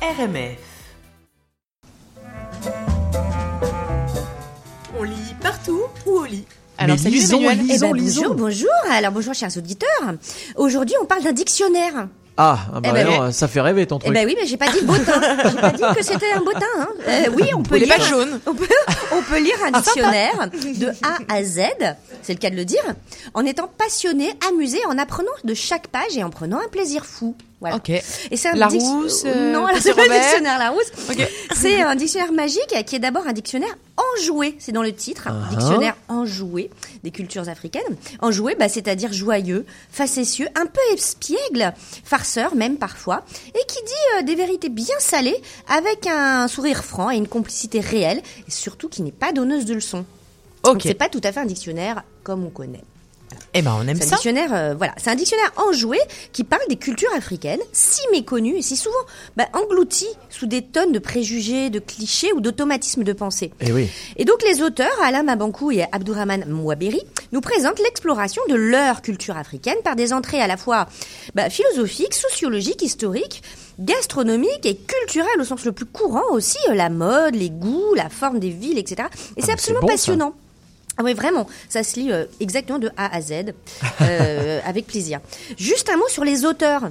RMF. On lit partout ou au lit Alors, Mais salut lisons, Emmanuel. lisons. Eh ben, bonjour, bonjour. Alors bonjour chers auditeurs. Aujourd'hui on parle d'un dictionnaire. Ah, ah bah Eh ben, non, ça fait rêver ton Eh truc. ben oui, mais j'ai pas dit bottin. J'ai pas dit que c'était un bottin. Hein. Euh, oui, on peut Les lire. pages jaunes. On peut, on peut lire un dictionnaire de A à Z, c'est le cas de le dire, en étant passionné, amusé, en apprenant de chaque page et en prenant un plaisir fou. Voilà. Ok. Et c'est un dic- Larousse, euh, non, c'est pas un dictionnaire Larousse. Ok. C'est un dictionnaire magique qui est d'abord un dictionnaire enjoué. C'est dans le titre, Ah. dictionnaire enjoué des cultures africaines. Enjoué, bah, c'est-à-dire joyeux, facétieux, un peu espiègle, farceur même parfois, et qui dit euh, des vérités bien salées avec un sourire franc et une complicité réelle, et surtout qui n'est pas donneuse de leçons. Donc Ok. c'est pas tout à fait un dictionnaire comme on connaît. Eh ben, on aime C'est un ça. dictionnaire, euh, voilà, c'est un dictionnaire enjoué qui parle des cultures africaines, si méconnues et si souvent bah, englouties sous des tonnes de préjugés, de clichés ou d'automatismes de pensée. Eh oui. Et donc les auteurs, Alain Mabankou et Abdourahman Mouaberi, nous présentent l'exploration de leur culture africaine par des entrées à la fois bah, philosophiques, sociologiques, historiques, gastronomiques et culturelles au sens le plus courant aussi, euh, la mode, les goûts, la forme des villes, etc. Et Ah, c'est absolument bon, ça. Ah oui, vraiment, ça se lit euh, exactement de A à Z, euh, avec plaisir. Juste un mot sur les auteurs,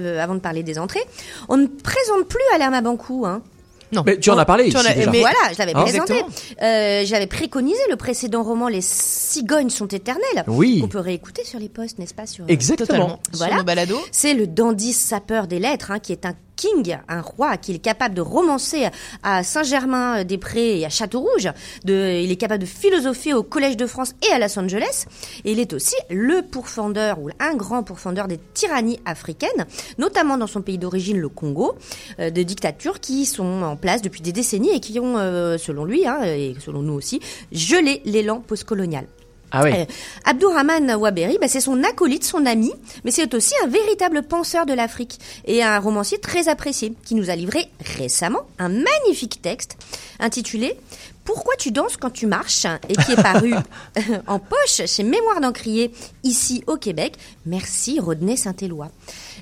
euh, avant de parler des entrées. On ne présente plus Alain Mabankou, hein. Non. Mais tu en as parlé Tu en as- déjà. mais- Voilà, je l'avais Hein présenté. Euh, J'avais préconisé le précédent roman Les cigognes sont éternelles. Oui. On peut réécouter sur les posts, n'est-ce pas sur... Exactement. Voilà. Sur nos balados. C'est le dandy sapeur des lettres, hein, qui est un king, un roi, qui est capable de romancer à Saint-Germain-des-Prés et à Château-Rouge. De, il est capable de philosopher au Collège de France et à Los Angeles. Et il est aussi le pourfendeur, ou un grand pourfendeur des tyrannies africaines, notamment dans son pays d'origine, le Congo, euh, de dictatures qui sont en place depuis des décennies et qui ont, euh, selon lui, hein, et selon nous aussi, gelé l'élan postcolonial. Ah oui. Euh, Abdourahman Waberi, bah, c'est son acolyte, son ami, mais c'est aussi un véritable penseur de l'Afrique et un romancier très apprécié qui nous a livré récemment un magnifique texte intitulé Pourquoi tu danses quand tu marches? et qui est paru en poche chez Mémoire d'Encrier ici au Québec. Merci Rodney Saint-Éloi,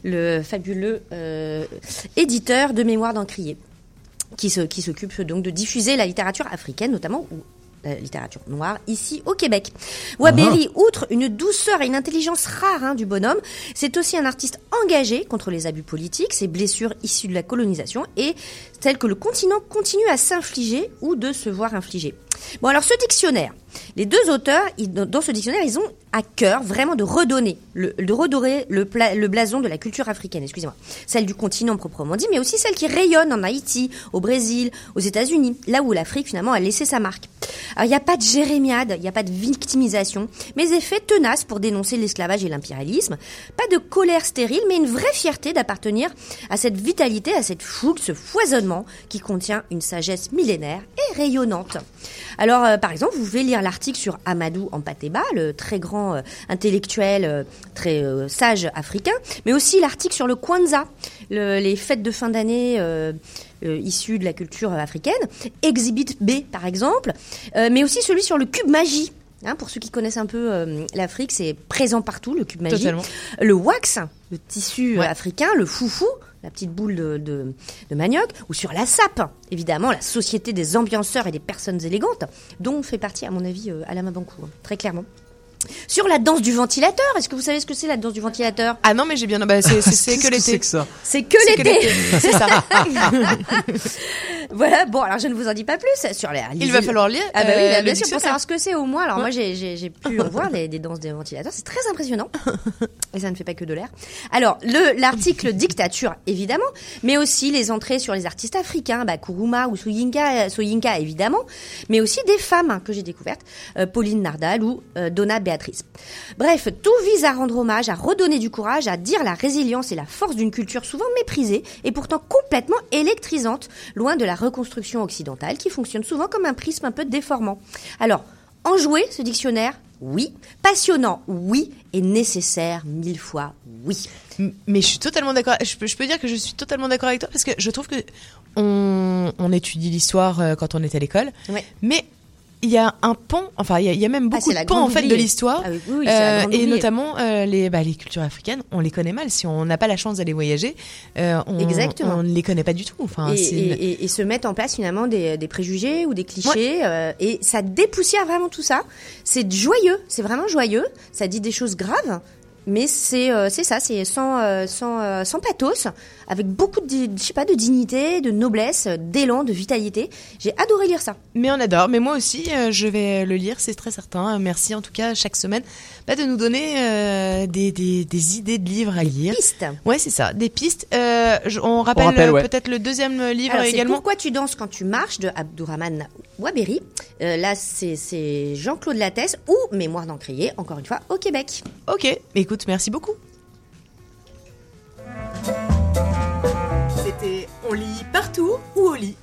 le fabuleux euh, éditeur de Mémoire d'Encrier qui s'occupe donc de diffuser la littérature africaine notamment ou la littérature noire ici au Québec. Waberi, outre une douceur et une intelligence rare hein, du bonhomme, c'est aussi un artiste engagé contre les abus politiques, ces blessures issues de la colonisation et celles que le continent continue à s'infliger ou de se voir infliger. Bon alors ce dictionnaire, les deux auteurs, ils- dans dans ce dictionnaire, ils ont à cœur vraiment de redonner, le, de redorer le, pla- le blason de la culture africaine, excusez-moi, celle du continent proprement dit, mais aussi celle qui rayonne en Haïti, au Brésil, aux États-Unis, là où l'Afrique finalement a laissé sa marque. Alors il n'y a pas de jérémiade, il n'y a pas de victimisation, mais effets tenaces pour dénoncer l'esclavage et l'impérialisme, pas de colère stérile, mais une vraie fierté d'appartenir à cette vitalité, à cette fougue, ce foisonnement qui contient une sagesse millénaire et rayonnante. Alors, euh, par exemple, vous pouvez lire l'article sur Amadou Ampateba, le très grand euh, intellectuel, euh, très sage africain, mais aussi l'article sur le Kwanzaa, le- les fêtes de fin d'année euh, euh, issues de la culture africaine, Exhibit B, par exemple, euh, mais aussi celui sur le cube magie. Hein, pour ceux qui connaissent un peu euh, l'Afrique, c'est présent partout, le cube magie. Totalement. Le wax, le tissu Ouais. africain, le foufou, la petite boule de, de, de manioc, ou sur la sape, évidemment, la société des ambianceurs et des personnes élégantes, dont fait partie, à mon avis, euh, Alain Mabankou, hein, très clairement. Sur la danse du ventilateur, est-ce que vous savez ce que c'est la danse du ventilateur? Ah non, mais j'ai bien. Bah, c'est c'est que l'été. C'est que l'été C'est ça. Voilà, bon, alors je ne vous en dis pas plus sur les... Il va falloir lire. Ah bah oui, euh, bah, bien sûr, pour savoir ce que c'est au moins. Alors moi, j'ai- pu en voir des danses des ventilateurs, c'est très impressionnant. Et ça ne fait pas que de l'air. Alors, le l'article dictature, évidemment, mais aussi les entrées sur les artistes africains, bah, Kuruma ou Soyinka, Soyinka, évidemment, mais aussi des femmes hein, que j'ai découvertes, euh, Pauline Nardal ou euh, Donna Béatrice. Bref, tout vise à rendre hommage, à redonner du courage, à dire la résilience et la force d'une culture souvent méprisée et pourtant complètement électrisante, loin de la reconstruction occidentale qui fonctionne souvent comme un prisme un peu déformant. Alors, enjoué ce dictionnaire Oui. Passionnant Oui. Et nécessaire mille fois Oui. Mais je suis totalement d'accord. Je peux, je peux dire que je suis totalement d'accord avec toi parce que je trouve que on, on étudie l'histoire euh, quand on est à l'école, Ouais. mais il y a un pan, enfin, il y a, il y a même Ah, beaucoup de pans en fait de l'histoire. Ah oui, oui, Euh, et oubliée. notamment euh, les, bah, les cultures africaines, on les connaît mal. Si on n'a pas la chance d'aller voyager, euh, on, Exactement. on ne les connaît pas du tout. Enfin, et, c'est et- une- et- et se mettent en place finalement des, des préjugés ou des clichés euh, et ça dépoussière vraiment tout ça. C'est joyeux, c'est vraiment joyeux. Ça dit des choses graves, mais c'est euh, c'est ça, c'est sans euh, sans euh, sans pathos, avec beaucoup de je sais pas de dignité, de noblesse, d'élan, de vitalité. J'ai adoré lire ça. Mais on adore. Mais moi aussi, euh, je vais le lire, c'est très certain. Merci en tout cas chaque semaine bah, de nous donner euh, des, des, des idées de livres à lire. Piste. Ouais, c'est ça, des pistes. Euh, on rappelle, rappelle, ouais. peut-être le deuxième livre Alors, également. Pourquoi tu danses quand tu marches de Abdourahman Waberi. Euh, là, c'est c'est Jean-Claude Lattès ou Mémoire d'encrier, encore une fois, au Québec. Ok, écoute, merci beaucoup. C'était On lit partout ou au lit?